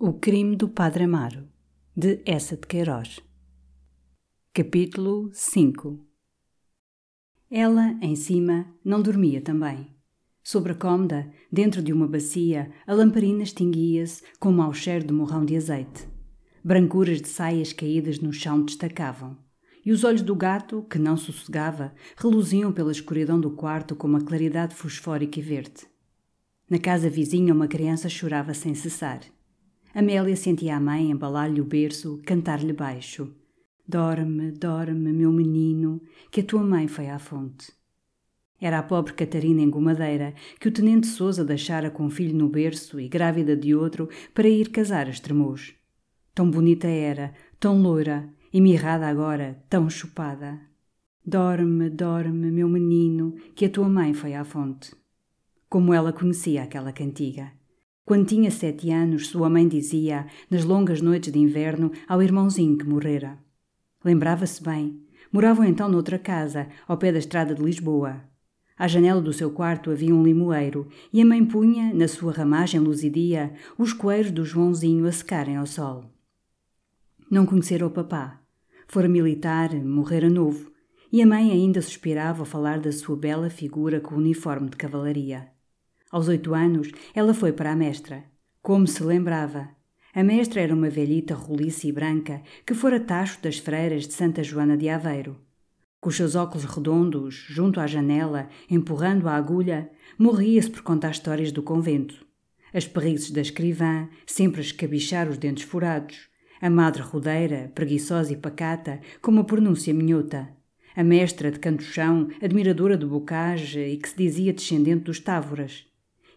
O crime do Padre Amaro, de Essa de Queiroz. Capítulo 5 Ela, em cima, não dormia também. Sobre a cômoda, dentro de uma bacia, a lamparina extinguia-se com mau cheiro de morrão de azeite. Brancuras de saias caídas no chão destacavam. E os olhos do gato, que não sossegava, reluziam pela escuridão do quarto com uma claridade fosfórica e verde. Na casa vizinha, uma criança chorava sem cessar. Amélia sentia a mãe embalar-lhe o berço, cantar-lhe baixo. Dorme, dorme, meu menino, que a tua mãe foi à fonte. Era a pobre Catarina engomadeira que o tenente Sousa deixara com um filho no berço e grávida de outro para ir casar a Estremoz. Tão bonita era, tão loira, e mirrada agora, tão chupada. Dorme, dorme, meu menino, que a tua mãe foi à fonte. Como ela conhecia aquela cantiga. Quando tinha sete anos, sua mãe dizia, nas longas noites de inverno, ao irmãozinho que morrera. Lembrava-se bem. Moravam então noutra casa, ao pé da estrada de Lisboa. À janela do seu quarto havia um limoeiro, e a mãe punha, na sua ramagem luzidia, os coeiros do Joãozinho a secarem ao sol. Não conhecera o papá. Fora militar, morrera novo, e a mãe ainda suspirava ao falar da sua bela figura com o uniforme de cavalaria. Aos oito anos, ela foi para a mestra. Como se lembrava! A mestra era uma velhita roliça e branca que fora tacho das freiras de Santa Joana de Aveiro. Com os seus óculos redondos, junto à janela, empurrando a agulha, morria-se por contar histórias do convento. As perrices da escrivã, sempre a escabichar os dentes furados. A madre rodeira, preguiçosa e pacata, com uma pronúncia minhota. A mestra de canto-chão, admiradora do bocage e que se dizia descendente dos távoras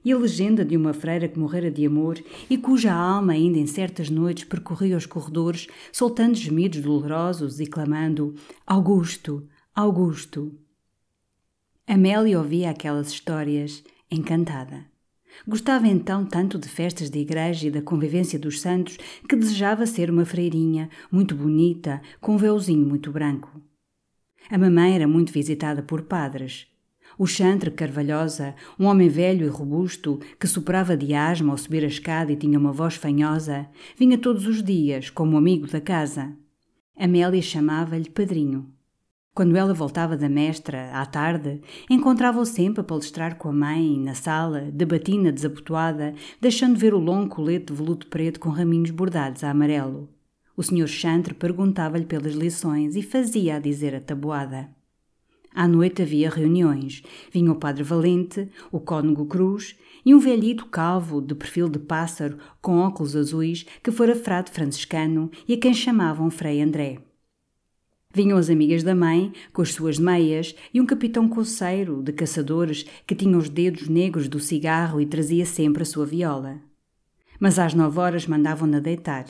e a legenda de uma freira que morrera de amor e cuja alma ainda em certas noites percorria os corredores, soltando gemidos dolorosos e clamando Augusto, Augusto. Amélia ouvia aquelas histórias, encantada. Gostava então tanto de festas de igreja e da convivência dos santos que desejava ser uma freirinha, muito bonita, com um véuzinho muito branco. A mamãe era muito visitada por padres, o chantre Carvalhosa, um homem velho e robusto, que soprava de asma ao subir a escada e tinha uma voz fanhosa, vinha todos os dias, como amigo da casa. Amélia chamava-lhe padrinho. Quando ela voltava da mestra, à tarde, encontrava-o sempre a palestrar com a mãe, na sala, de batina desabotoada, deixando ver o longo colete de veludo preto com raminhos bordados a amarelo. O senhor Chantre perguntava-lhe pelas lições e fazia a dizer a tabuada. À noite havia reuniões. Vinha o padre Valente, o cônego Cruz e um velhito calvo, de perfil de pássaro, com óculos azuis, que fora frade franciscano e a quem chamavam Frei André. Vinham as amigas da mãe, com as suas meias, e um capitão coceiro, de caçadores, que tinha os dedos negros do cigarro e trazia sempre a sua viola. Mas às nove horas mandavam-na deitar.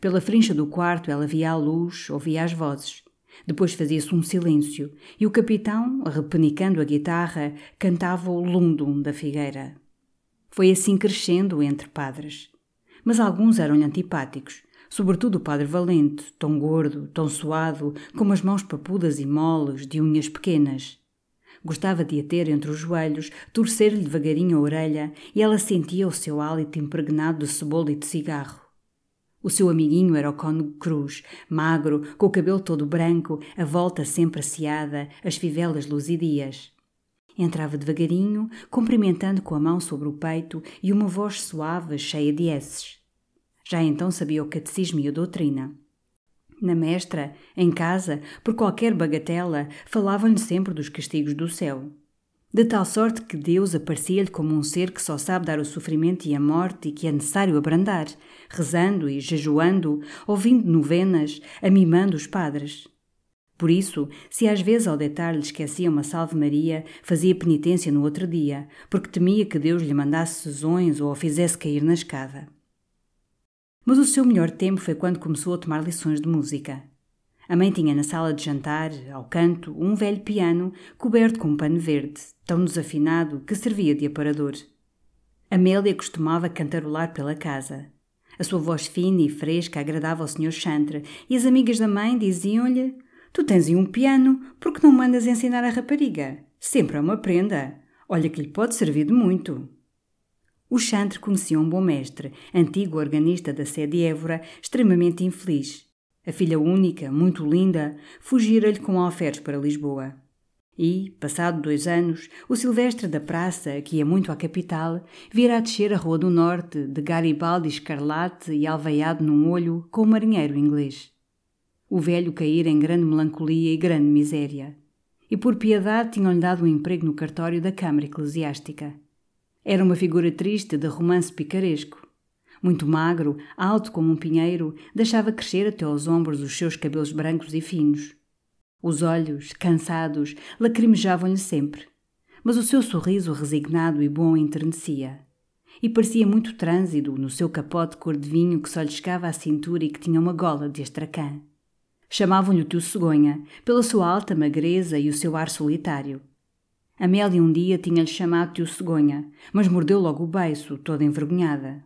Pela frincha do quarto ela via a luz, ouvia as vozes. Depois fazia-se um silêncio e o capitão, repenicando a guitarra, cantava o Lundum da Figueira. Foi assim crescendo entre padres. Mas alguns eram-lhe antipáticos, sobretudo o padre Valente, tão gordo, tão suado, com as mãos papudas e moles, de unhas pequenas. Gostava de a ter entre os joelhos, torcer-lhe devagarinho a orelha, e ela sentia o seu hálito impregnado de cebola e de cigarro. O seu amiguinho era o cônego Cruz, magro, com o cabelo todo branco, a volta sempre asseada, as fivelas luzidias. Entrava devagarinho, cumprimentando com a mão sobre o peito e uma voz suave, cheia de esses. Já então sabia o catecismo e a doutrina. Na mestra, em casa, por qualquer bagatela, falavam-lhe sempre dos castigos do céu de tal sorte que Deus aparecia-lhe como um ser que só sabe dar o sofrimento e a morte e que é necessário abrandar, rezando e jejuando, ouvindo novenas, amimando os padres. Por isso, se às vezes ao deitar lhe esquecia uma salve Maria, fazia penitência no outro dia, porque temia que Deus lhe mandasse sessões ou a fizesse cair na escada. Mas o seu melhor tempo foi quando começou a tomar lições de música. A mãe tinha na sala de jantar, ao canto, um velho piano coberto com um pano verde, tão desafinado que servia de aparador. Amélia costumava cantarolar pela casa. A sua voz fina e fresca agradava ao Sr. Chantre e as amigas da mãe diziam-lhe: Tu tens aí um piano, por que não mandas ensinar a rapariga? Sempre é uma prenda. Olha que lhe pode servir de muito. O Chantre conhecia um bom mestre, antigo organista da sede Évora, extremamente infeliz. A filha única, muito linda, fugira-lhe com alferes para Lisboa. E, passado dois anos, o Silvestre da Praça, que ia muito à capital, vira descer a Rua do Norte, de Garibaldi escarlate e alveiado num olho, com o marinheiro inglês. O velho caíra em grande melancolia e grande miséria. E por piedade tinham-lhe dado um emprego no cartório da Câmara Eclesiástica. Era uma figura triste de romance picaresco. Muito magro, alto como um pinheiro, deixava crescer até aos ombros os seus cabelos brancos e finos. Os olhos, cansados, lacrimejavam-lhe sempre, mas o seu sorriso resignado e bom enternecia. E parecia muito trânsido no seu capote cor de vinho que só lhe chegava à cintura e que tinha uma gola de astracã. Chamavam-lhe o tio Cegonha, pela sua alta magreza e o seu ar solitário. Amélia um dia tinha-lhe chamado tio Cegonha, mas mordeu logo o beiço, toda envergonhada.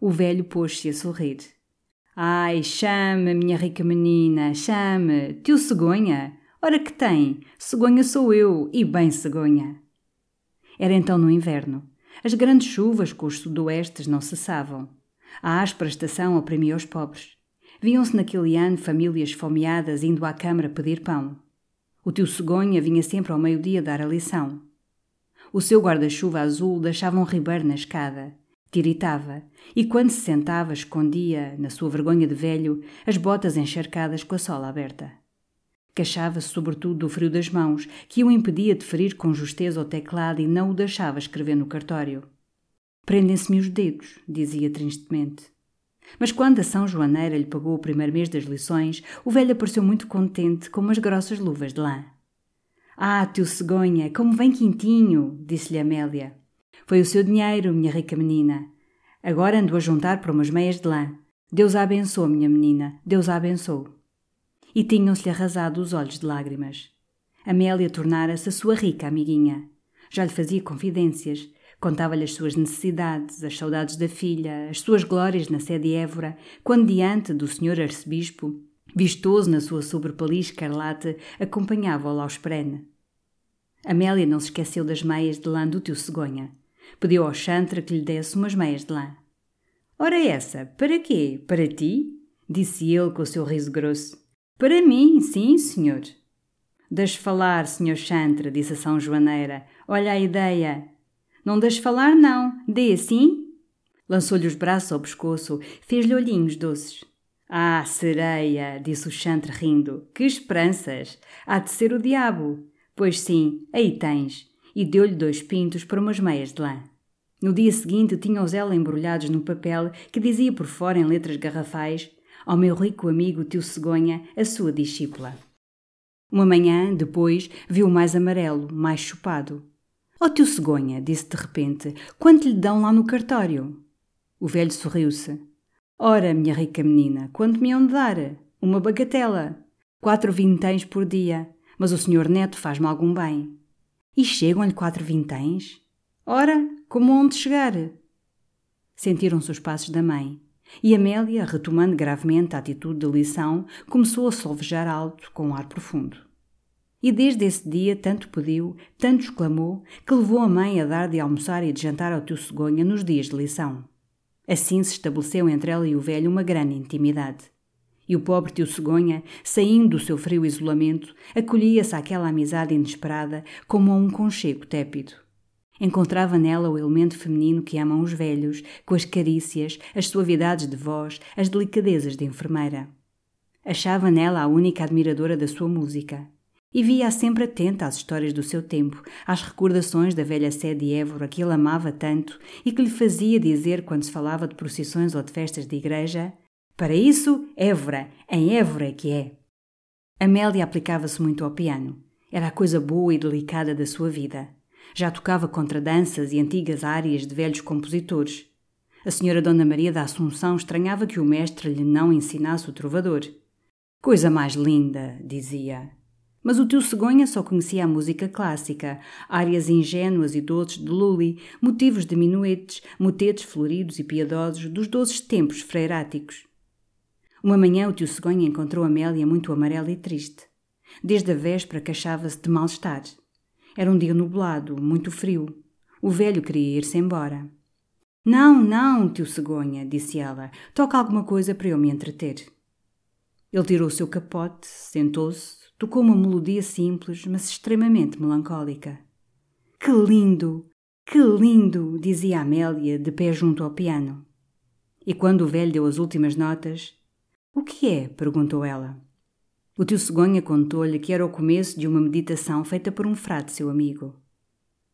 O velho pôs-se a sorrir. Ai, chame, minha rica menina, chame, tio Cegonha. Ora que tem, cegonha sou eu, e bem cegonha. Era então no inverno. As grandes chuvas com os sudoestes não cessavam. A áspera estação oprimia os pobres. Viam-se naquele ano famílias fomeadas indo à câmara pedir pão. O tio Cegonha vinha sempre ao meio-dia dar a lição. O seu guarda-chuva azul deixava um ribeiro na escada Tiritava, e quando se sentava, escondia, na sua vergonha de velho, as botas encharcadas com a sola aberta. Queixava-se sobretudo do frio das mãos, que o impedia de ferir com justeza o teclado e não o deixava escrever no cartório. Prendem-se-me os dedos, dizia tristemente. Mas quando a São Joaneira lhe pagou o primeiro mês das lições, o velho apareceu muito contente com umas grossas luvas de lã. Ah, tio Cegonha, como vem quintinho, disse-lhe Amélia. Foi o seu dinheiro, minha rica menina. Agora ando a juntar para umas meias de lã. Deus a abençoe, minha menina, Deus a abençoe. E tinham-se-lhe arrasado os olhos de lágrimas. Amélia tornara-se a sua rica amiguinha. Já lhe fazia confidências, contava-lhe as suas necessidades, as saudades da filha, as suas glórias na sede Évora, quando diante do senhor arcebispo, vistoso na sua sobrepalia escarlate, acompanhava-o ao esprene. Amélia não se esqueceu das meias de lã do tio Cegonha. Pediu ao chantre que lhe desse umas meias de lã. Ora essa, para quê? Para ti? Disse ele com o seu riso grosso. Para mim, sim, senhor. Deixe falar, senhor chantre, disse a São Joaneira. Olha a ideia. Não deixe falar, não. Dê assim. Lançou-lhe os braços ao pescoço, fez-lhe olhinhos doces. Ah, sereia, disse o chantre rindo. Que esperanças! Há de ser o diabo. Pois sim, aí tens e deu-lhe dois pintos para umas meias de lã. No dia seguinte tinha-os ela embrulhados num papel que dizia por fora em letras garrafais ao meu rico amigo tio Cegonha, a sua discípula. Uma manhã, depois, viu mais amarelo, mais chupado. Ó oh, tio Cegonha, disse de repente, quanto lhe dão lá no cartório? O velho sorriu-se. Ora, minha rica menina, quanto me hão de dar? Uma bagatela. Quatro vinténs por dia. Mas o senhor neto faz-me algum bem. E chegam-lhe quatro vinténs? Ora, como onde chegar? Sentiram-se os passos da mãe. E Amélia, retomando gravemente a atitude de lição, começou a solvejar alto, com um ar profundo. E desde esse dia tanto pediu, tanto exclamou, que levou a mãe a dar de almoçar e de jantar ao tio Cegonha nos dias de lição. Assim se estabeleceu entre ela e o velho uma grande intimidade. E o pobre tio Cegonha, saindo do seu frio isolamento, acolhia-se àquela amizade inesperada como a um conchego tépido. Encontrava nela o elemento feminino que amam os velhos, com as carícias, as suavidades de voz, as delicadezas de enfermeira. Achava nela a única admiradora da sua música. E via-a sempre atenta às histórias do seu tempo, às recordações da velha sede de Évora que ele amava tanto e que lhe fazia dizer quando se falava de procissões ou de festas de igreja para isso, Évora, em Évora que é. Amélia aplicava-se muito ao piano. Era a coisa boa e delicada da sua vida. Já tocava contradanças e antigas áreas de velhos compositores. A senhora Dona Maria da Assunção estranhava que o mestre lhe não ensinasse o trovador. Coisa mais linda, dizia. Mas o tio Cegonha só conhecia a música clássica, áreas ingênuas e doces de Lully, motivos de minuetes, motetes floridos e piedosos dos doces tempos freiráticos. Uma manhã o tio Cegonha encontrou Amélia muito amarela e triste. Desde a véspera queixava-se de mal-estar. Era um dia nublado, muito frio. O velho queria ir-se embora. Não, não, tio Cegonha, disse ela. Toca alguma coisa para eu me entreter. Ele tirou o seu capote, sentou-se, tocou uma melodia simples, mas extremamente melancólica. Que lindo! Que lindo! dizia Amélia, de pé junto ao piano. E quando o velho deu as últimas notas, O que é? perguntou ela. O tio Cegonha contou-lhe que era o começo de uma meditação feita por um frade seu amigo.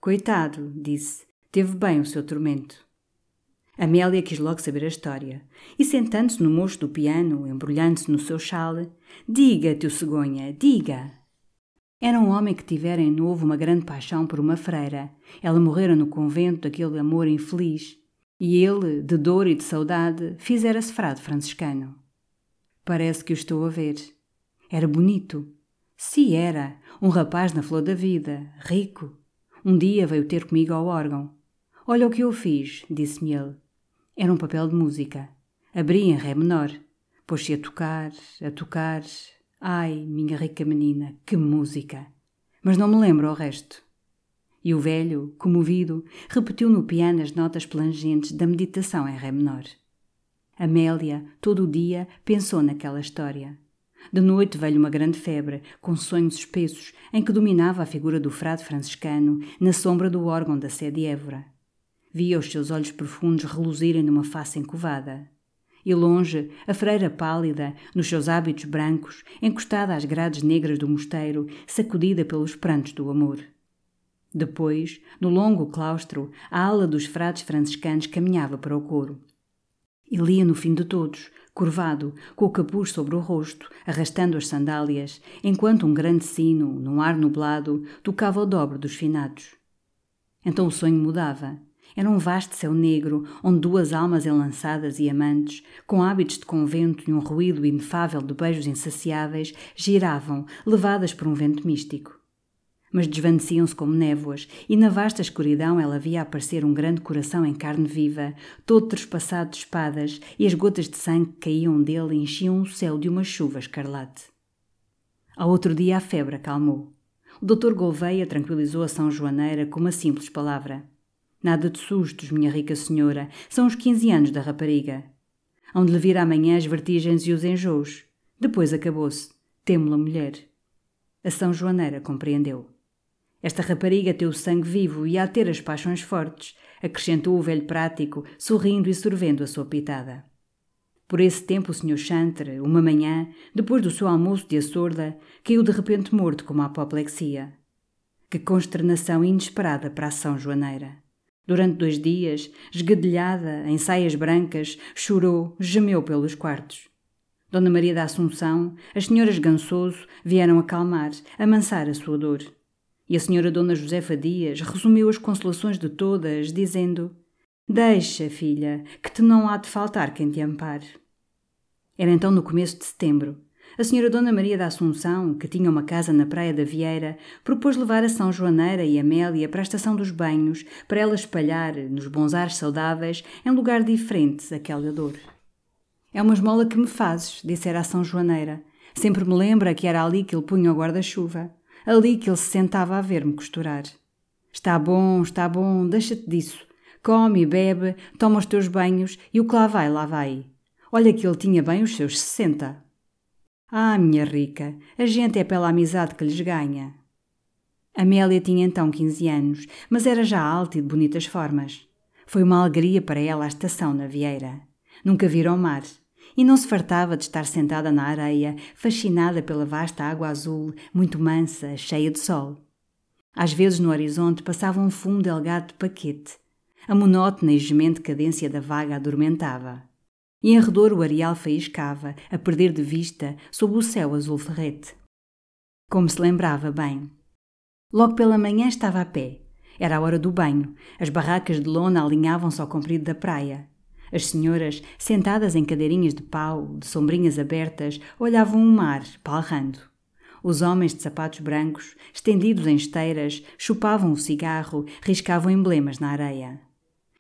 Coitado, disse, teve bem o seu tormento. Amélia quis logo saber a história, e sentando-se no mocho do piano, embrulhando-se no seu chale, diga, tio Cegonha, diga. Era um homem que tivera em novo uma grande paixão por uma freira. Ela morrera no convento daquele amor infeliz, e ele, de dor e de saudade, fizera-se frade franciscano. Parece que o estou a ver. Era bonito. Se era, um rapaz na flor da vida, rico. Um dia veio ter comigo ao órgão. Olha o que eu fiz, disse-me ele. Era um papel de música. Abri em ré menor. Pôs-se a tocar, a tocar. Ai, minha rica menina, que música! Mas não me lembro o resto. E o velho, comovido, repetiu no piano as notas plangentes da meditação em ré menor. Amélia, todo o dia, pensou naquela história. De noite veio uma grande febre, com sonhos espessos, em que dominava a figura do frade franciscano na sombra do órgão da sede Évora. Via os seus olhos profundos reluzirem numa face encovada. E longe, a freira pálida, nos seus hábitos brancos, encostada às grades negras do mosteiro, sacudida pelos prantos do amor. Depois, no longo claustro, a ala dos frades franciscanos caminhava para o coro. E lia no fim de todos, curvado, com o capuz sobre o rosto, arrastando as sandálias, enquanto um grande sino, num ar nublado, tocava o dobro dos finados. Então o sonho mudava. Era um vasto céu negro, onde duas almas enlaçadas e amantes, com hábitos de convento e um ruído inefável de beijos insaciáveis, giravam, levadas por um vento místico mas desvaneciam-se como névoas, e na vasta escuridão ela via aparecer um grande coração em carne viva, todo trespassado de espadas, e as gotas de sangue que caíam dele enchiam o céu de uma chuva escarlate. Ao outro dia a febre acalmou. O doutor Gouveia tranquilizou a São Joaneira com uma simples palavra. Nada de sustos, minha rica senhora, são os quinze anos da rapariga. Hão de lhe vir amanhã as vertigens e os enjoos. Depois acabou-se. Temo-la mulher. A São Joaneira compreendeu. Esta rapariga tem o sangue vivo e há ter as paixões fortes, acrescentou o velho prático, sorrindo e sorvendo a sua pitada. Por esse tempo o Sr. Chantre, uma manhã, depois do seu almoço de açorda, caiu de repente morto com uma apoplexia. Que consternação inesperada para a São Joaneira. Durante dois dias, esgadelhada, em saias brancas, chorou, gemeu pelos quartos. Dona Maria da Assunção, as senhoras Gansoso vieram acalmar, amansar a sua dor. E a senhora Dona Josefa Dias resumiu as consolações de todas, dizendo: Deixa, filha, que te não há de faltar quem te ampare. Era então no começo de setembro. A senhora Dona Maria da Assunção, que tinha uma casa na Praia da Vieira, propôs levar a São Joaneira e Amélia para a estação dos banhos, para ela espalhar, nos bons ares saudáveis, em lugar diferente, aquela dor. É uma esmola que me fazes, dissera a São Joaneira. Sempre me lembra que era ali que ele punha o guarda-chuva ali que ele se sentava a ver-me costurar. Está bom, está bom, deixa-te disso. Come e bebe, toma os teus banhos e o que lá vai, lá vai. Olha que ele tinha bem os seus sessenta. Ah, minha rica, a gente é pela amizade que lhes ganha. Amélia tinha então quinze anos, mas era já alta e de bonitas formas. Foi uma alegria para ela a estação na Vieira. Nunca viram mar e não se fartava de estar sentada na areia, fascinada pela vasta água azul, muito mansa, cheia de sol. Às vezes no horizonte passava um fumo delgado de paquete. A monótona e gemente cadência da vaga adormentava. E em redor o areal faiscava, a perder de vista, sob o céu azul ferrete. Como se lembrava bem. Logo pela manhã estava a pé. Era a hora do banho. As barracas de lona alinhavam-se ao comprido da praia. As senhoras, sentadas em cadeirinhas de pau, de sombrinhas abertas, olhavam o mar, palrando. Os homens de sapatos brancos, estendidos em esteiras, chupavam o cigarro, riscavam emblemas na areia.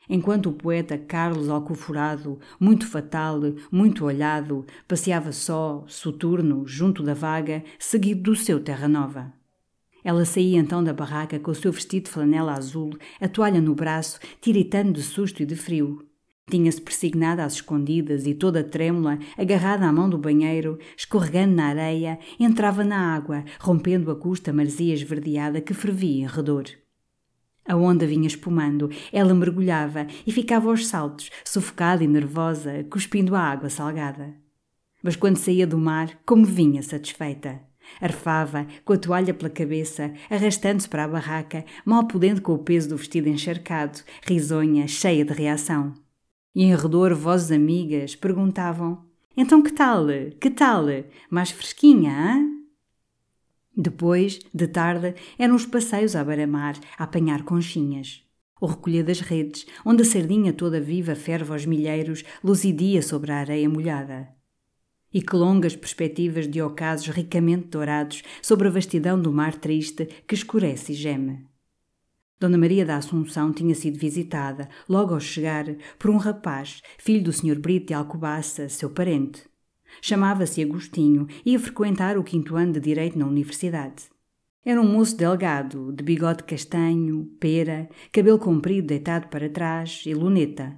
Enquanto o poeta Carlos Alcoforado, muito fatal, muito olhado, passeava só, soturno, junto da vaga, seguido do seu Terra Nova. Ela saía então da barraca com o seu vestido de flanela azul, a toalha no braço, tiritando de susto e de frio. Tinha-se persignada às escondidas e toda trêmula, agarrada à mão do banheiro, escorregando na areia, entrava na água, rompendo a custa marzia esverdeada que fervia em redor. A onda vinha espumando, ela mergulhava e ficava aos saltos, sufocada e nervosa, cuspindo a água salgada. Mas quando saía do mar, como vinha satisfeita. Arfava, com a toalha pela cabeça, arrastando-se para a barraca, mal podendo com o peso do vestido encharcado, risonha, cheia de reação. E em redor vozes amigas perguntavam: Então que tal? Que tal? Mais fresquinha, hã? Depois, de tarde, eram os passeios à beira-mar a apanhar conchinhas. O recolher das redes, onde a sardinha toda viva ferve aos milheiros, luzidia sobre a areia molhada. E que longas perspectivas de ocasos ricamente dourados sobre a vastidão do mar triste que escurece e geme. Dona Maria da Assunção tinha sido visitada, logo ao chegar, por um rapaz, filho do Sr. Brito de Alcobaça, seu parente. Chamava-se Agostinho e ia frequentar o quinto ano de Direito na Universidade. Era um moço delgado, de bigode castanho, pera, cabelo comprido deitado para trás e luneta.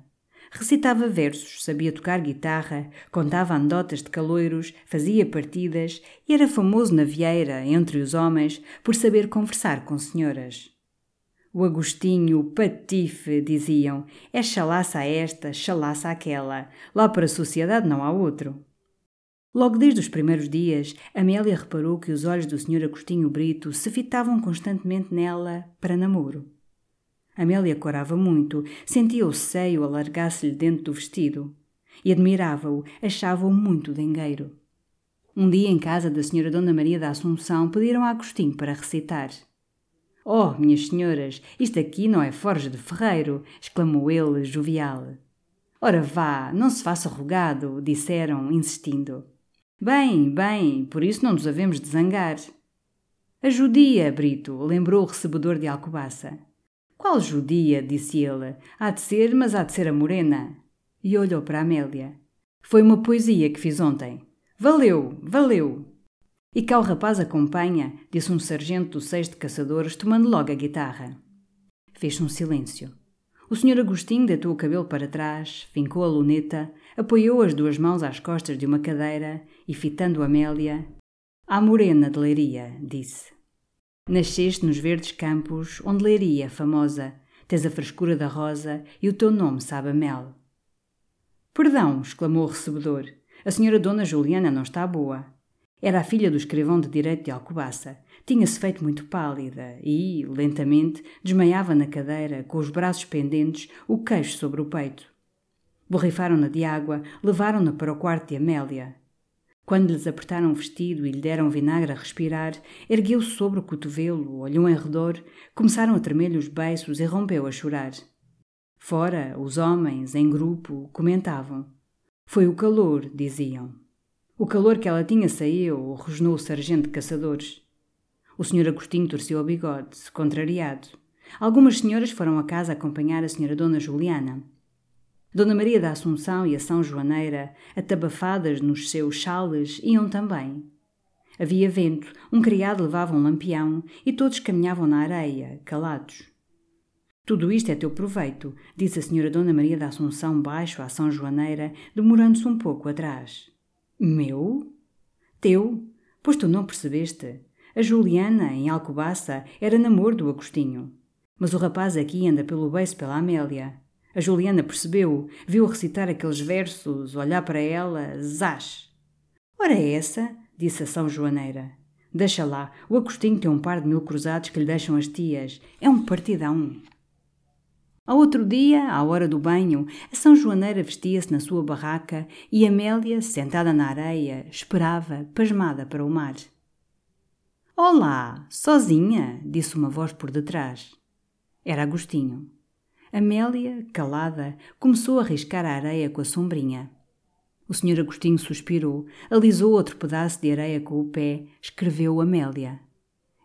Recitava versos, sabia tocar guitarra, contava anedotas de caloiros, fazia partidas e era famoso na vieira, entre os homens, por saber conversar com senhoras. O Agostinho, patife, diziam, é chalaça esta, chalaça aquela. Lá para a sociedade não há outro. Logo desde os primeiros dias, Amélia reparou que os olhos do Sr. Agostinho Brito se fitavam constantemente nela para namoro. Amélia corava muito, sentia o seio alargar-se-lhe dentro do vestido. E admirava-o, achava-o muito dengueiro. Um dia, em casa da Sra. Dona Maria da Assunção, pediram a Agostinho para recitar. Oh, minhas senhoras, isto aqui não é forja de ferreiro, exclamou ele, jovial. Ora vá, não se faça rogado, disseram, insistindo. Bem, bem, por isso não nos havemos de zangar. A judia, Brito, lembrou o recebedor de Alcobaça. Qual judia? disse ele. Há de ser, mas há de ser a morena. E olhou para Amélia. Foi uma poesia que fiz ontem. Valeu, valeu. E cá o rapaz acompanha, disse um sargento do seis de caçadores, tomando logo a guitarra. Fez-se um silêncio. O senhor Agostinho deitou o cabelo para trás, fincou a luneta, apoiou as duas mãos às costas de uma cadeira e, fitando Amélia, À morena de Leiria, disse. Nasceste nos verdes campos, onde Leiria, famosa, tens a frescura da rosa e o teu nome sabe a mel. Perdão, exclamou o recebedor. A senhora Dona Juliana não está boa. Era a filha do escrivão de direito de Alcobaça. Tinha-se feito muito pálida e, lentamente, desmaiava na cadeira, com os braços pendentes, o queixo sobre o peito. Borrifaram-na de água, levaram-na para o quarto de Amélia. Quando lhes apertaram o vestido e lhe deram vinagre a respirar, ergueu-se sobre o cotovelo, olhou em redor, começaram a tremer-lhe os beiços e rompeu a chorar. Fora, os homens, em grupo, comentavam. Foi o calor, diziam. O calor que ela tinha saiu, rosnou o sargento de caçadores. O senhor Agostinho torceu o bigode, contrariado. Algumas senhoras foram a casa acompanhar a senhora Dona Juliana. Dona Maria da Assunção e a São Joaneira, atabafadas nos seus chales, iam também. Havia vento, um criado levava um lampião e todos caminhavam na areia, calados. Tudo isto é teu proveito, disse a senhora Dona Maria da Assunção baixo à São Joaneira, demorando-se um pouco atrás. Meu? Teu? Pois tu não percebeste. A Juliana, em Alcobaça, era namoro do Agostinho. Mas o rapaz aqui anda pelo beiço pela Amélia. A Juliana percebeu, viu recitar aqueles versos, olhar para ela, zás. Ora é essa, disse a São Joaneira. Deixa lá, o Agostinho tem um par de mil cruzados que lhe deixam as tias. É um partidão. Ao outro dia, à hora do banho, a São Joaneira vestia-se na sua barraca e Amélia, sentada na areia, esperava, pasmada para o mar. Olá, sozinha? disse uma voz por detrás. Era Agostinho. Amélia, calada, começou a riscar a areia com a sombrinha. O senhor Agostinho suspirou, alisou outro pedaço de areia com o pé, escreveu Amélia.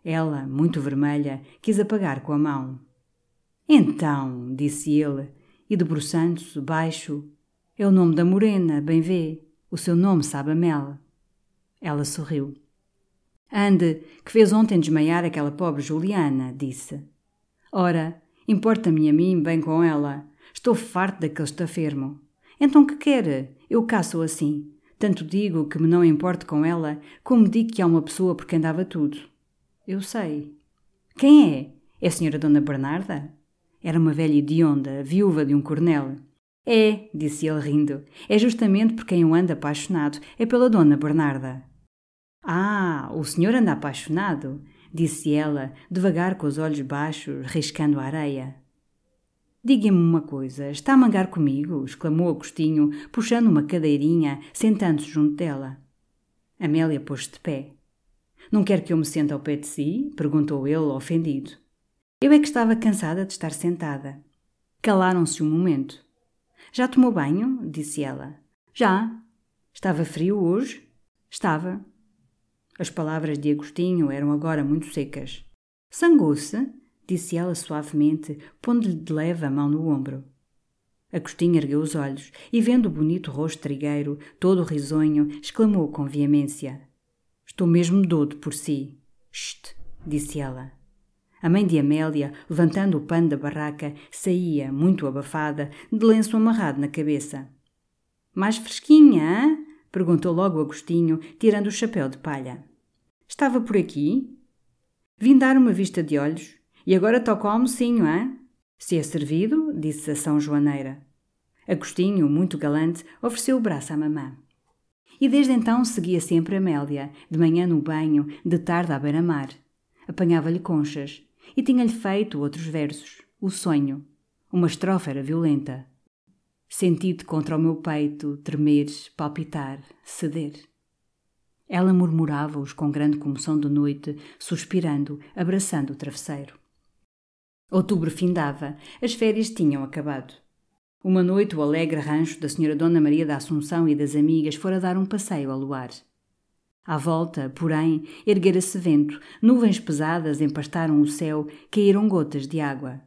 Ela, muito vermelha, quis apagar com a mão. Então, disse ele, e debruçando-se, baixo, é o nome da morena, bem vê. O seu nome sabe a mel. Ela sorriu. Ande, que fez ontem desmaiar aquela pobre Juliana, disse. Ora, importa-me a mim bem com ela. Estou farto daquele estafermo. Então que quer? Eu caço assim. Tanto digo que me não importo com ela, como digo que há uma pessoa por quem dava tudo. Eu sei. Quem é? É a senhora Dona Bernarda? Era uma velha hedionda, viúva de um coronel. É, disse ele rindo, é justamente por quem eu ando apaixonado, é pela Dona Bernarda. Ah, o senhor anda apaixonado, disse ela, devagar com os olhos baixos, riscando a areia. Diga-me uma coisa, está a mangar comigo? exclamou Agostinho, puxando uma cadeirinha, sentando-se junto dela. Amélia pôs-se de pé. Não quer que eu me sente ao pé de si? perguntou ele, ofendido. Eu é que estava cansada de estar sentada. Calaram-se um momento. Já tomou banho? disse ela. Já. Estava frio hoje? Estava. As palavras de Agostinho eram agora muito secas. Sangou-se? disse ela suavemente, pondo-lhe de leve a mão no ombro. Agostinho ergueu os olhos e, vendo o bonito rosto trigueiro, todo risonho, exclamou com veemência: Estou mesmo dodo por si. Chut! disse ela. A mãe de Amélia, levantando o pano da barraca, saía, muito abafada, de lenço amarrado na cabeça. Mais fresquinha, hein? perguntou logo Agostinho, tirando o chapéu de palha. Estava por aqui? Vim dar uma vista de olhos. E agora toca o almocinho, hein? Se é servido, disse a São Joaneira. Agostinho, muito galante, ofereceu o braço à mamã. E desde então seguia sempre Amélia, de manhã no banho, de tarde à beira-mar. Apanhava-lhe conchas, e tinha-lhe feito outros versos. O sonho. Uma estrofe era violenta. Senti-te contra o meu peito, tremer, palpitar, ceder. Ela murmurava-os com grande comoção de noite, suspirando, abraçando o travesseiro. Outubro findava, as férias tinham acabado. Uma noite o alegre rancho da senhora Dona Maria da Assunção e das amigas fora dar um passeio ao luar. À volta, porém, erguera-se vento, nuvens pesadas empastaram o céu, caíram gotas de água.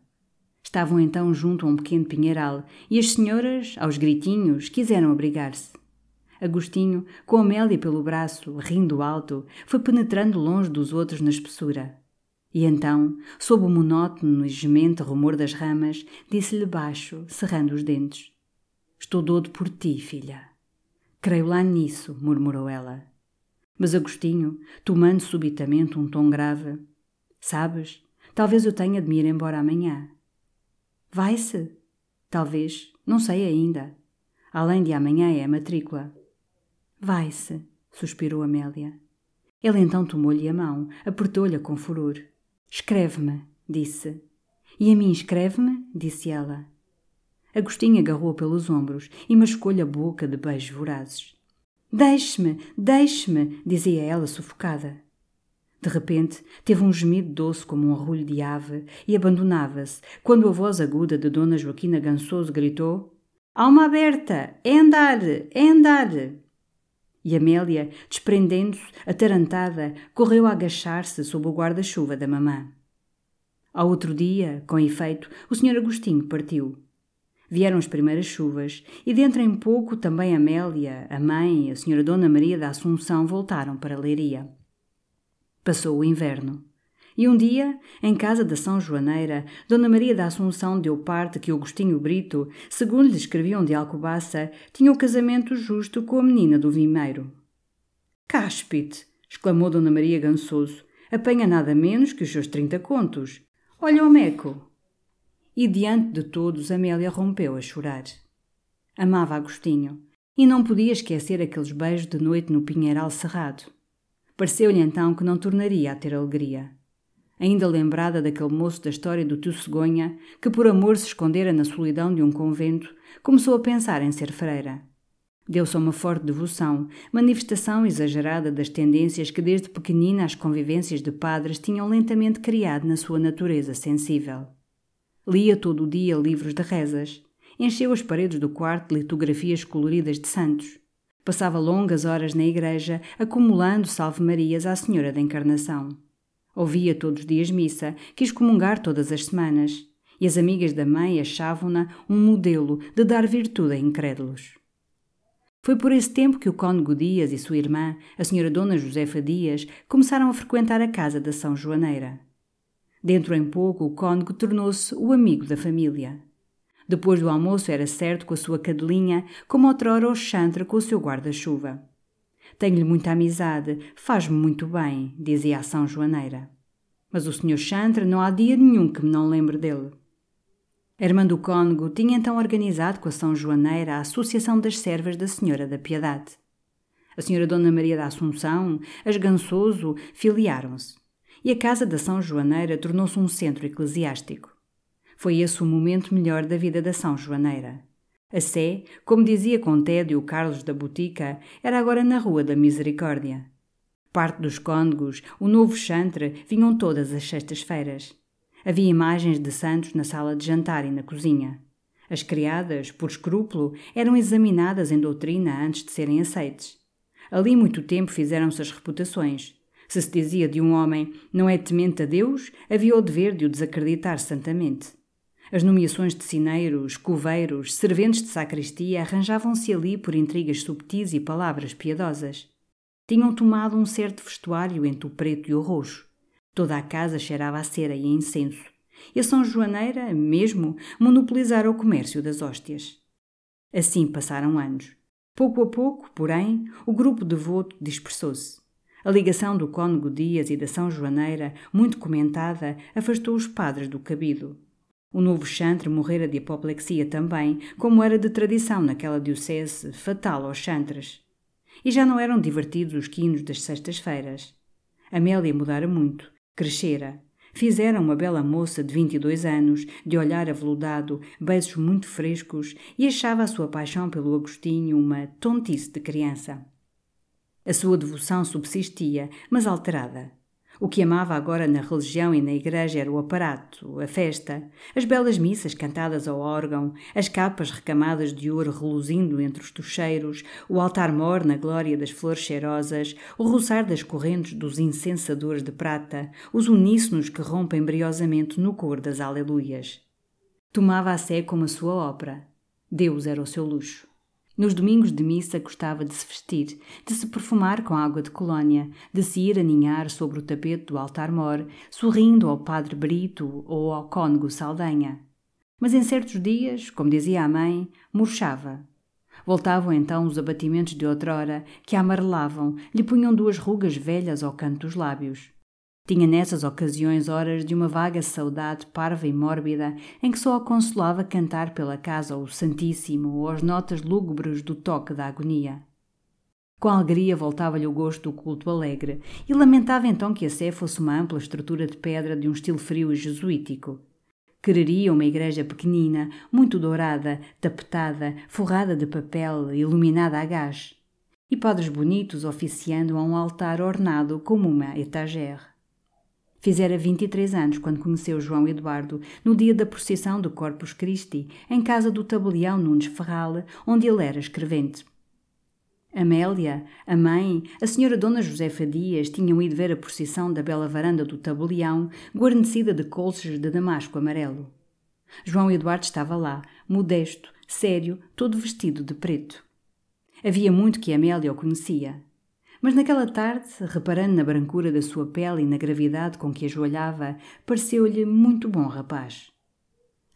Estavam então junto a um pequeno pinheiral e as senhoras, aos gritinhos, quiseram abrigar-se. Agostinho, com Amélia pelo braço, rindo alto, foi penetrando longe dos outros na espessura. E então, sob o monótono e gemente rumor das ramas, disse-lhe baixo, cerrando os dentes: Estou dodo por ti, filha. Creio lá nisso, murmurou ela. Mas Agostinho, tomando subitamente um tom grave, sabes, talvez eu tenha de me ir embora amanhã. Vai-se? Talvez, não sei ainda. Além de amanhã é a matrícula. Vai-se, suspirou Amélia. Ele então tomou-lhe a mão, apertou-lhe com furor. Escreve-me, disse. E a mim escreve-me, disse ela. Agostinho agarrou pelos ombros e mascou-lhe a boca de beijos vorazes. Deixe-me, deixe-me, dizia ela sufocada. De repente, teve um gemido doce como um arrulho de ave e abandonava-se, quando a voz aguda de Dona Joaquina Gansoso gritou: Alma aberta! É andar! É andar! E Amélia, desprendendo-se, atarantada, correu a agachar-se sob o guarda-chuva da mamã. Ao outro dia, com efeito, o senhor Agostinho partiu. Vieram as primeiras chuvas e dentro em pouco também Amélia, a mãe e a senhora Dona Maria da Assunção voltaram para Leiria. Passou o inverno. E um dia, em casa da São Joaneira, Dona Maria da Assunção deu parte que Agostinho Brito, segundo lhe escreviam de Alcobaça, tinha o casamento justo com a menina do Vimeiro. Cáspite! exclamou Dona Maria Gansoso. Apanha nada menos que os seus trinta contos. Olha o meco! E diante de todos Amélia rompeu a chorar. Amava Agostinho e não podia esquecer aqueles beijos de noite no pinheiral cerrado. Pareceu-lhe então que não tornaria a ter alegria. Ainda lembrada daquele moço da história do tio Cegonha, que por amor se escondera na solidão de um convento, começou a pensar em ser freira. Deu-se uma forte devoção, manifestação exagerada das tendências que desde pequenina as convivências de padres tinham lentamente criado na sua natureza sensível. Lia todo o dia livros de rezas. Encheu as paredes do quarto de litografias coloridas de santos. Passava longas horas na igreja, acumulando salve-marias à Senhora da Encarnação. Ouvia todos os dias missa, quis comungar todas as semanas, e as amigas da mãe achavam-na um modelo de dar virtude a incrédulos. Foi por esse tempo que o cônego Dias e sua irmã, a senhora Dona Josefa Dias, começaram a frequentar a casa da São Joaneira. Dentro em pouco, o cônego tornou-se o amigo da família. Depois do almoço era certo com a sua cadelinha, como outrora o chantre com o seu guarda-chuva. Tenho-lhe muita amizade, faz-me muito bem, dizia a São Joaneira. Mas o senhor chantre não há dia nenhum que me não lembre dele. Armando Cônego tinha então organizado com a São Joaneira a Associação das Servas da Senhora da Piedade. A Senhora Dona Maria da Assunção, as Gansoso, filiaram-se. E a Casa da São Joaneira tornou-se um centro eclesiástico. Foi esse o momento melhor da vida da São Joaneira. A Sé, como dizia com tédio Carlos da Botica, era agora na Rua da Misericórdia. Parte dos cônegos, o novo chantre, vinham todas as sextas-feiras. Havia imagens de santos na sala de jantar e na cozinha. As criadas, por escrúpulo, eram examinadas em doutrina antes de serem aceites. Ali muito tempo fizeram-se as reputações. Se se dizia de um homem não é temente a Deus, havia o dever de o desacreditar santamente. As nomeações de sineiros, coveiros, serventes de sacristia arranjavam-se ali por intrigas subtis e palavras piedosas. Tinham tomado um certo vestuário entre o preto e o roxo. Toda a casa cheirava a cera e a incenso. E a São Joaneira, mesmo, monopolizara o comércio das hóstias. Assim passaram anos. Pouco a pouco, porém, o grupo devoto dispersou-se. A ligação do cônego Dias e da São Joaneira, muito comentada, afastou os padres do cabido. O novo chantre morrera de apoplexia também, como era de tradição naquela diocese, fatal aos chantres. E já não eram divertidos os quinos das sextas-feiras. Amélia mudara muito. Crescera. Fizera uma bela moça de 22 anos, de olhar aveludado, beijos muito frescos, e achava a sua paixão pelo Agostinho uma tontice de criança. A sua devoção subsistia, mas alterada. O que amava agora na religião e na igreja era o aparato, a festa, as belas missas cantadas ao órgão, as capas recamadas de ouro reluzindo entre os tocheiros, o altar-mor na glória das flores cheirosas, o roçar das correntes dos incensadores de prata, os uníssonos que rompem briosamente no cor das aleluias. Tomava a sé como a sua ópera. Deus era o seu luxo. Nos domingos de missa gostava de se vestir, de se perfumar com água de colónia, de se ir aninhar sobre o tapete do altar-mor, sorrindo ao padre Brito ou ao cônego Saldanha. Mas em certos dias, como dizia a mãe, murchava. Voltavam então os abatimentos de outrora, que a amarelavam, lhe punham duas rugas velhas ao canto dos lábios. Tinha nessas ocasiões horas de uma vaga saudade parva e mórbida, em que só a consolava cantar pela casa o Santíssimo ou as notas lúgubres do toque da agonia. Com alegria voltava-lhe o gosto do culto alegre e lamentava então que a Sé fosse uma ampla estrutura de pedra de um estilo frio e jesuítico. Quereria uma igreja pequenina, muito dourada, tapetada, forrada de papel, iluminada a gás. E padres bonitos oficiando a um altar ornado como uma etagère. Fizera 23 anos quando conheceu João Eduardo no dia da procissão do Corpus Christi, em casa do tabelião Nunes Ferral, onde ele era escrevente. Amélia, a mãe, a senhora Dona Josefa Dias tinham ido ver a procissão da bela varanda do tabelião, guarnecida de colchas de damasco amarelo. João Eduardo estava lá, modesto, sério, todo vestido de preto. Havia muito que Amélia o conhecia. Mas naquela tarde, reparando na brancura da sua pele e na gravidade com que ajoelhava, pareceu-lhe muito bom rapaz.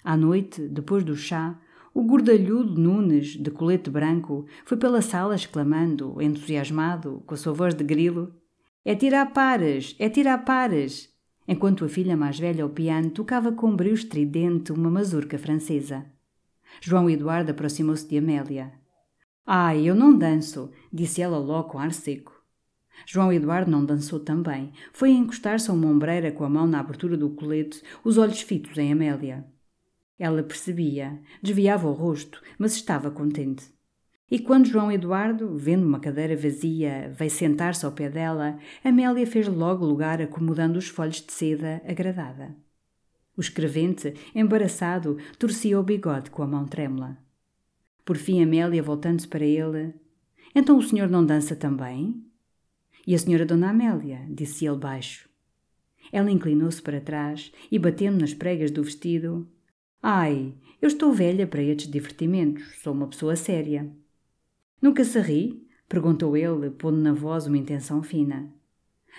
À noite, depois do chá, o gordalhudo Nunes, de colete branco, foi pela sala exclamando, entusiasmado, com a sua voz de grilo: É tirar pares, é tirar pares! Enquanto a filha mais velha ao piano tocava com brio estridente uma mazurca francesa. João Eduardo aproximou-se de Amélia. Ai, eu não danço, disse ela logo com ar seco. João Eduardo não dançou também. Foi encostar-se a uma ombreira com a mão na abertura do colete, os olhos fitos em Amélia. Ela percebia, desviava o rosto, mas estava contente. E quando João Eduardo, vendo uma cadeira vazia, veio sentar-se ao pé dela, Amélia fez logo lugar acomodando os folhos de seda, agradada. O escrevente, embaraçado, torcia o bigode com a mão trêmula. Por fim, Amélia, voltando-se para ele: Então o senhor não dança também? E a senhora Dona Amélia? disse ele baixo. Ela inclinou-se para trás e, batendo nas pregas do vestido: Ai, eu estou velha para estes divertimentos, sou uma pessoa séria. Nunca se ri? perguntou ele, pondo na voz uma intenção fina.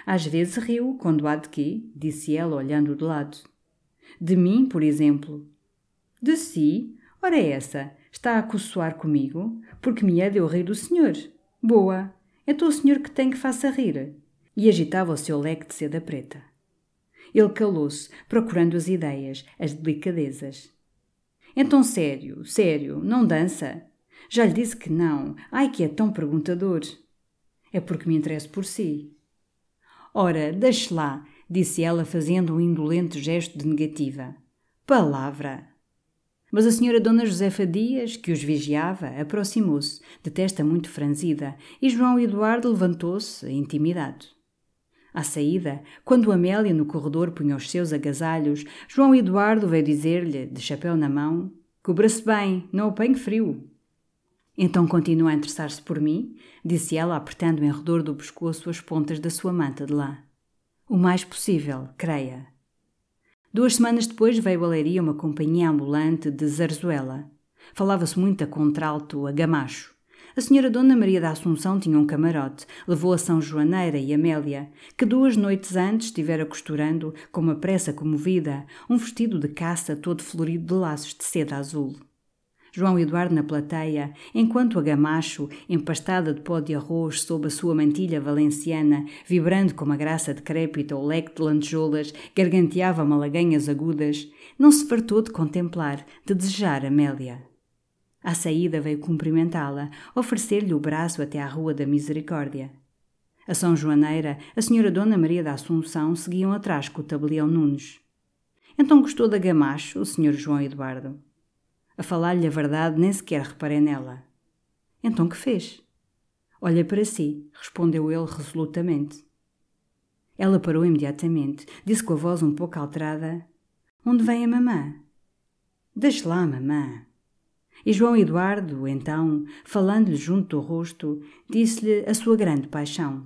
Às vezes riu, quando há de quê? disse ela, olhando de lado. De mim, por exemplo. De si? Ora essa, está a coçoar comigo? Porque me é de eu rir do senhor. Boa! Então o senhor que tem que faça rir. E agitava o seu leque de seda preta. Ele calou-se, procurando as ideias, as delicadezas. Então, sério, sério, não dança? Já lhe disse que não. Ai, que é tão perguntador. É porque me interesso por si. Ora, deixe lá, disse ela, fazendo um indolente gesto de negativa. Palavra! Mas a senhora Dona Josefa Dias, que os vigiava, aproximou-se, de testa muito franzida, e João Eduardo levantou-se, intimidado. À saída, quando Amélia no corredor punha os seus agasalhos, João Eduardo veio dizer-lhe, de chapéu na mão, Cubra-se bem, não apanhe frio. Então continua a interessar-se por mim? disse ela, apertando em redor do pescoço as pontas da sua manta de lã. O mais possível, creia. Duas semanas depois veio a Leiria uma companhia ambulante de Zarzuela. Falava-se muito a contralto, a gamacho. A senhora Dona Maria da Assunção tinha um camarote, levou a São Joaneira e Amélia, que duas noites antes estivera costurando, com uma pressa comovida, um vestido de caça todo florido de laços de seda azul. João Eduardo na plateia, enquanto a Gamacho, empastada de pó de arroz sob a sua mantilha valenciana, vibrando com uma graça decrépita o leque de lantejoulas, garganteava malaganhas agudas, não se fartou de contemplar, de desejar Amélia. À saída veio cumprimentá-la, oferecer-lhe o braço até à Rua da Misericórdia. A São Joaneira, a senhora Dona Maria da Assunção seguiam atrás com o tabelião Nunes. Então gostou da Gamacho, o senhor João Eduardo? A falar-lhe a verdade, nem sequer reparei nela. Então que fez? Olha para si, respondeu ele resolutamente. Ela parou imediatamente, disse com a voz um pouco alterada: Onde vem a mamã? Deixe lá, mamã. E João Eduardo, então, falando-lhe junto do rosto, disse-lhe a sua grande paixão.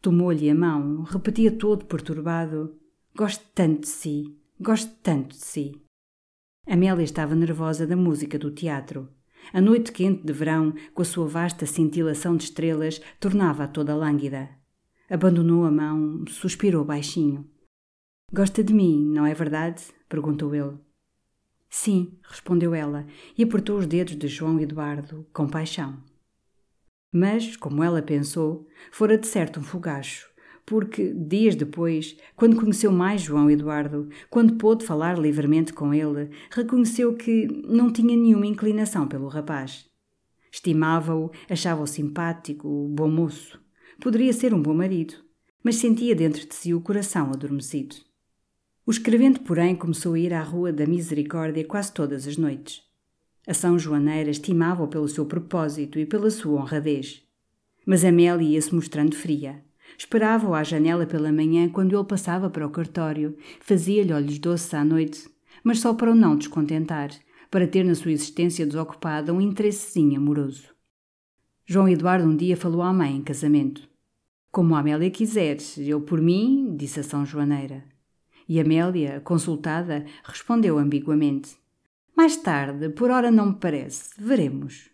Tomou-lhe a mão, repetia todo perturbado: Gosto tanto de si, gosto tanto de si. Amélia estava nervosa da música do teatro. A noite quente de verão, com a sua vasta cintilação de estrelas, tornava-a toda lânguida. Abandonou a mão, suspirou baixinho. Gosta de mim, não é verdade? perguntou ele. Sim, respondeu ela e apertou os dedos de João Eduardo com paixão. Mas, como ela pensou, fora de certo um fogacho, porque, dias depois, quando conheceu mais João Eduardo, quando pôde falar livremente com ele, reconheceu que não tinha nenhuma inclinação pelo rapaz. Estimava-o, achava-o simpático, bom moço. Poderia ser um bom marido, mas sentia dentro de si o coração adormecido. O escrevente, porém, começou a ir à Rua da Misericórdia quase todas as noites. A São Joaneira estimava-o pelo seu propósito e pela sua honradez. Mas Amélia ia-se mostrando fria. Esperava-o à janela pela manhã quando ele passava para o cartório, fazia-lhe olhos doces à noite, mas só para o não descontentar, para ter na sua existência desocupada um interessezinho amoroso. João Eduardo um dia falou à mãe em casamento. Como a Amélia quiser, eu por mim, disse a São Joaneira. E Amélia, consultada, respondeu ambiguamente. Mais tarde, por hora não me parece, veremos.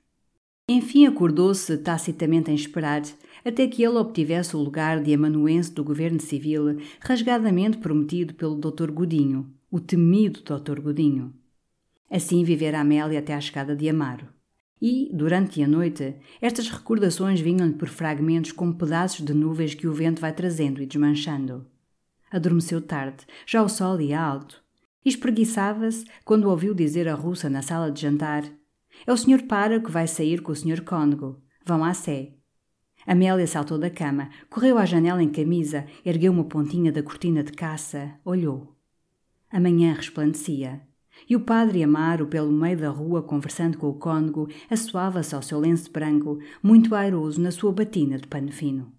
Enfim acordou-se tacitamente em esperar, até que ele obtivesse o lugar de amanuense do governo civil, rasgadamente prometido pelo Dr. Godinho, o temido Dr. Godinho. Assim vivera Amélia até à chegada de Amaro. E, durante a noite, estas recordações vinham-lhe por fragmentos como pedaços de nuvens que o vento vai trazendo e desmanchando. Adormeceu tarde, já o sol ia alto, espreguiçava-se quando ouviu dizer a russa na sala de jantar é o Sr. Para que vai sair com o Sr. Cônego. Vão à sé. Amélia saltou da cama, correu à janela em camisa, ergueu uma pontinha da cortina de caça, olhou. A manhã resplandecia. E o padre Amaro, pelo meio da rua, conversando com o cônego, assoava-se ao seu lenço branco, muito airoso na sua batina de pano fino.